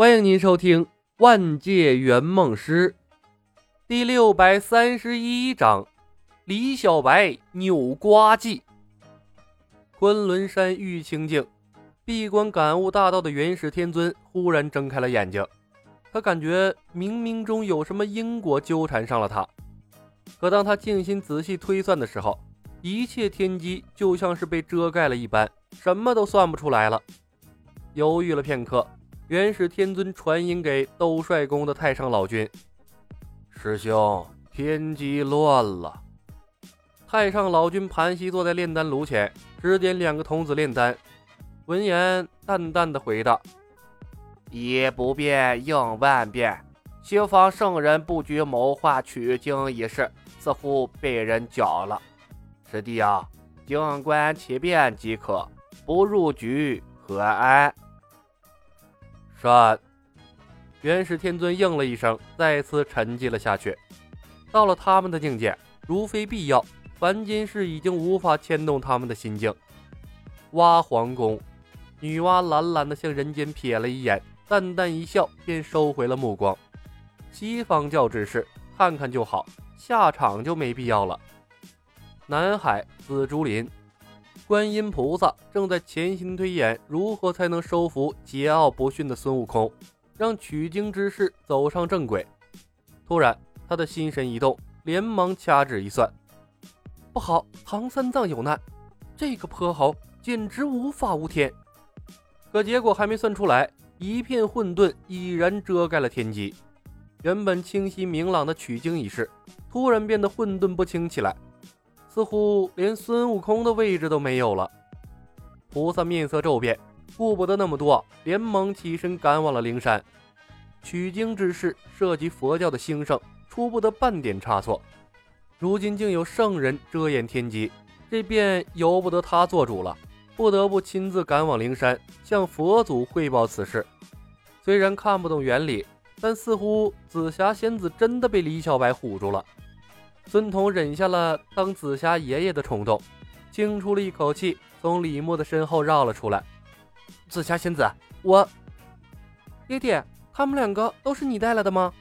欢迎您收听《万界圆梦师》第六百三十一章：李小白扭瓜计。昆仑山玉清境，闭关感悟大道的元始天尊忽然睁开了眼睛，他感觉冥冥中有什么因果纠缠上了他。可当他静心仔细推算的时候，一切天机就像是被遮盖了一般，什么都算不出来了。犹豫了片刻，元始天尊传音给斗帅宫的太上老君：“师兄，天机乱了。”太上老君盘膝坐在炼丹炉前，指点两个童子炼丹。闻言，淡淡的回道：“一不变应万变，西方圣人布局谋划取经一事，似乎被人搅了。”师弟啊，静观其变即可，不入局何安？善。元始天尊应了一声，再次沉寂了下去。到了他们的境界，如非必要，凡间事已经无法牵动他们的心境。挖皇宫，女娲懒懒地向人间瞥了一眼，淡淡一笑，便收回了目光。西方教之事，看看就好，下场就没必要了。南海紫竹林，观音菩萨正在潜心推演如何才能收服桀骜不驯的孙悟空，让取经之事走上正轨。突然，他的心神一动，连忙掐指一算：不好，唐三藏有难！这个泼猴简直无法无天。可结果还没算出来，一片混沌已然遮盖了天机。原本清晰明朗的取经仪式，突然变得混沌不清起来。似乎连孙悟空的位置都没有了。菩萨面色骤变，顾不得那么多，连忙起身赶往了灵山。取经之事涉及佛教的兴盛，出不得半点差错。如今竟有圣人遮掩天机，这便由不得他做主了，不得不亲自赶往灵山，向佛祖汇报此事。虽然看不懂原理，但似乎紫霞仙子真的被李小白唬住了。孙彤忍下了当紫霞爷爷的冲动，轻出了一口气，从李牧的身后绕了出来。紫霞仙子，我爹爹，他们两个都是你带来的吗？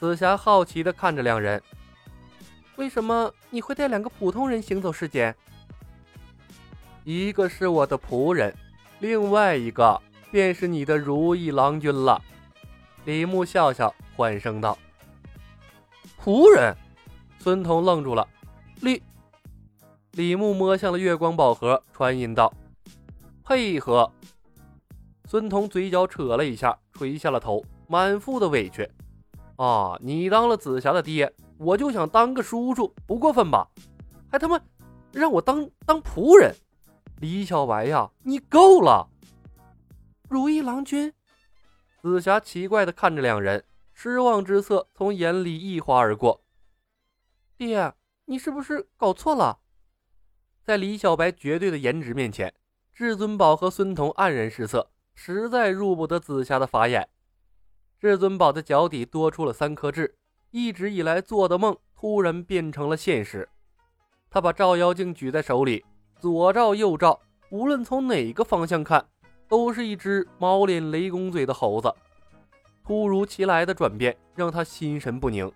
紫霞好奇地看着两人。为什么你会带两个普通人行走世间？一个是我的仆人，另外一个便是你的如意郎君了。李牧笑笑，缓声道：“仆人。”孙彤愣住了，李李牧摸向了月光宝盒，传音道：“配合。”孙彤嘴角扯了一下，垂下了头，满腹的委屈。啊，你当了紫霞的爹，我就想当个叔叔，不过分吧？还他妈让我当当仆人？李小白呀，你够了！如意郎君，紫霞奇怪的看着两人，失望之色从眼里一划而过。爹，你是不是搞错了？在李小白绝对的颜值面前，至尊宝和孙彤黯然失色，实在入不得紫霞的法眼。至尊宝的脚底多出了三颗痣，一直以来做的梦突然变成了现实。他把照妖镜举在手里，左照右照，无论从哪个方向看，都是一只猫脸雷公嘴的猴子。突如其来的转变让他心神不宁。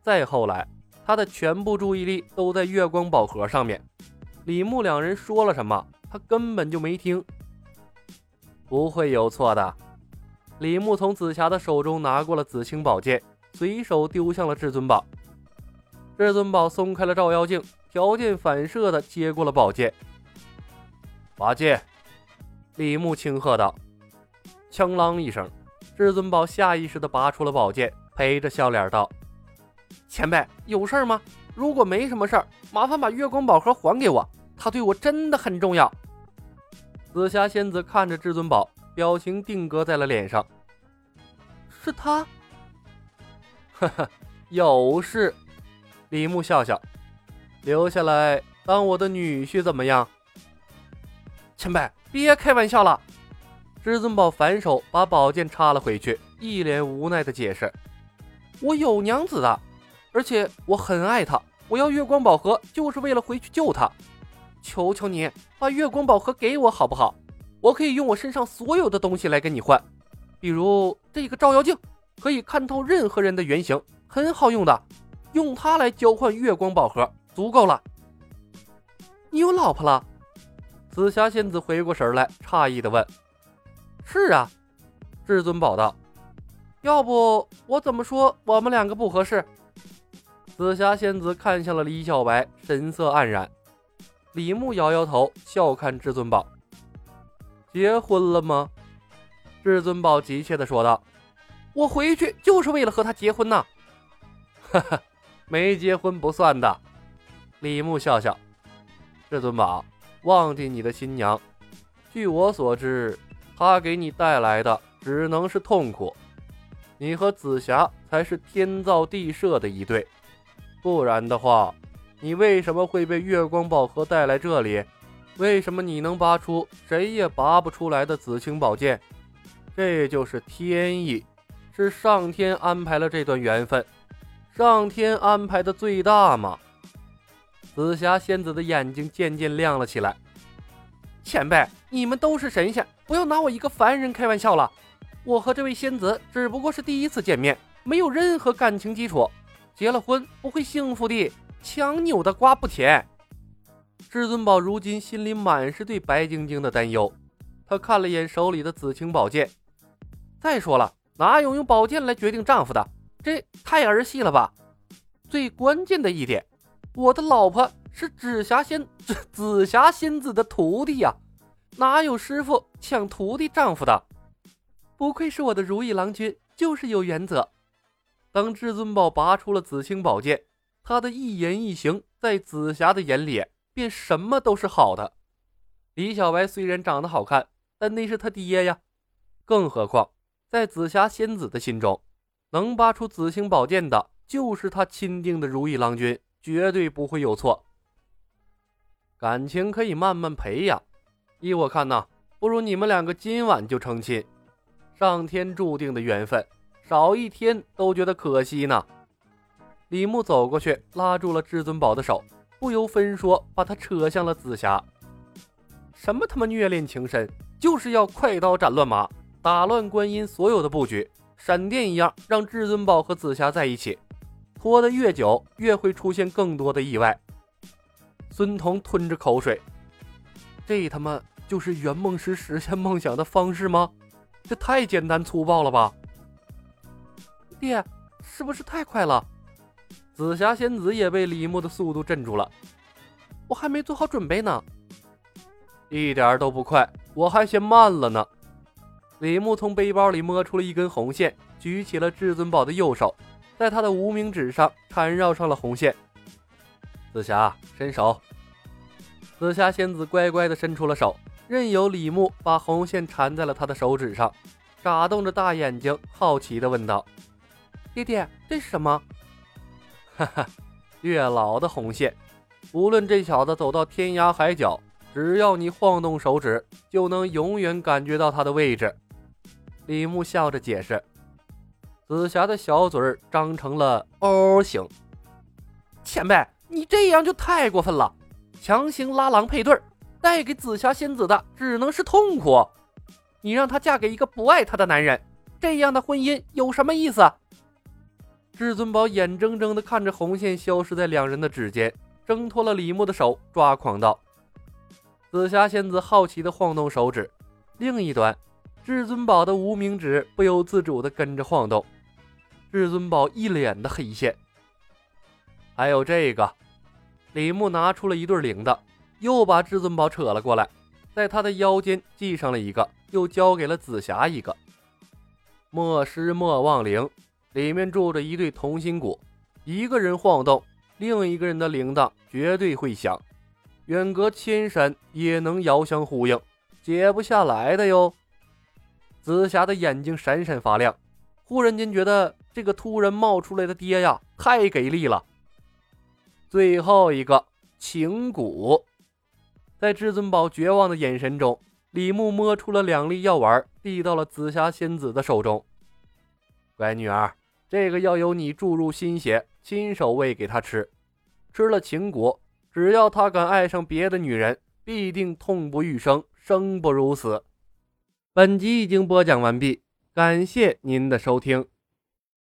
再后来。他的全部注意力都在月光宝盒上面，李牧两人说了什么，他根本就没听。不会有错的。李牧从紫霞的手中拿过了紫青宝剑，随手丢向了至尊宝。至尊宝松开了照妖镜，条件反射的接过了宝剑。拔剑！李牧轻喝道。锵啷一声，至尊宝下意识的拔出了宝剑，陪着笑脸道。前辈有事儿吗？如果没什么事儿，麻烦把月光宝盒还给我，它对我真的很重要。紫霞仙子看着至尊宝，表情定格在了脸上。是他？哈哈，有事。李牧笑笑，留下来当我的女婿怎么样？前辈别开玩笑了。至尊宝反手把宝剑插了回去，一脸无奈的解释：“我有娘子的。”而且我很爱他，我要月光宝盒就是为了回去救他。求求你把月光宝盒给我好不好？我可以用我身上所有的东西来跟你换。比如这个照妖镜，可以看透任何人的原型，很好用的。用它来交换月光宝盒，足够了。你有老婆了？紫霞仙子回过神来，诧异的问：“是啊。”至尊宝道：“要不我怎么说我们两个不合适？”紫霞仙子看向了李小白，神色黯然。李牧摇摇头，笑看至尊宝：“结婚了吗？”至尊宝急切的说道：“我回去就是为了和他结婚呐！”哈哈。没结婚不算的，李牧笑笑。至尊宝，忘记你的新娘。据我所知，她给你带来的只能是痛苦。你和紫霞才是天造地设的一对，不然的话，你为什么会被月光宝盒带来这里？为什么你能拔出谁也拔不出来的紫青宝剑？这就是天意，是上天安排了这段缘分。上天安排的最大嘛！紫霞仙子的眼睛渐渐亮了起来。前辈，你们都是神仙，不要拿我一个凡人开玩笑了。我和这位仙子只不过是第一次见面，没有任何感情基础。结了婚不会幸福的，强扭的瓜不甜。至尊宝如今心里满是对白晶晶的担忧。他看了眼手里的紫青宝剑，再说了，哪有用宝剑来决定丈夫的？这太儿戏了吧！最关键的一点，我的老婆是紫霞仙紫紫霞仙子的徒弟呀，哪有师傅抢徒弟丈夫的？不愧是我的如意郎君，就是有原则。当至尊宝拔出了紫青宝剑，他的一言一行在紫霞的眼里便什么都是好的。李小白虽然长得好看，但那是他爹呀，更何况在紫霞仙子的心中。能拔出紫青宝剑的，就是他钦定的如意郎君，绝对不会有错。感情可以慢慢培养，依我看呐，不如你们两个今晚就成亲。上天注定的缘分，少一天都觉得可惜呢。李牧走过去，拉住了至尊宝的手，不由分说把他扯向了紫霞。什么他妈虐恋情深，就是要快刀斩乱麻，打乱观音所有的布局。闪电一样让至尊宝和紫霞在一起，拖得越久，越会出现更多的意外。孙彤吞着口水，这他妈就是圆梦师实现梦想的方式吗？这太简单粗暴了吧！爹，是不是太快了？紫霞仙子也被李牧的速度镇住了。我还没做好准备呢。一点都不快，我还嫌慢了呢。李牧从背包里摸出了一根红线，举起了至尊宝的右手，在他的无名指上缠绕上了红线。紫霞，伸手。紫霞仙子乖乖地伸出了手，任由李牧把红线缠在了他的手指上，眨动着大眼睛，好奇地问道：“爹爹，这是什么？” 哈哈，月老的红线。无论这小子走到天涯海角，只要你晃动手指，就能永远感觉到他的位置。李牧笑着解释，紫霞的小嘴儿张成了 O 型。前辈，你这样就太过分了！强行拉郎配对，带给紫霞仙子的只能是痛苦。你让她嫁给一个不爱她的男人，这样的婚姻有什么意思？至尊宝眼睁睁地看着红线消失在两人的指尖，挣脱了李牧的手，抓狂道：“紫霞仙子好奇地晃动手指，另一端。”至尊宝的无名指不由自主地跟着晃动，至尊宝一脸的黑线。还有这个，李牧拿出了一对铃铛，又把至尊宝扯了过来，在他的腰间系上了一个，又交给了紫霞一个。莫失莫忘铃，里面住着一对同心骨，一个人晃动，另一个人的铃铛绝对会响，远隔千山也能遥相呼应，解不下来的哟。紫霞的眼睛闪闪发亮，忽然间觉得这个突然冒出来的爹呀，太给力了。最后一个情蛊，在至尊宝绝望的眼神中，李牧摸出了两粒药丸，递到了紫霞仙子的手中。乖女儿，这个要由你注入心血，亲手喂给他吃。吃了秦国，只要他敢爱上别的女人，必定痛不欲生，生不如死。本集已经播讲完毕，感谢您的收听。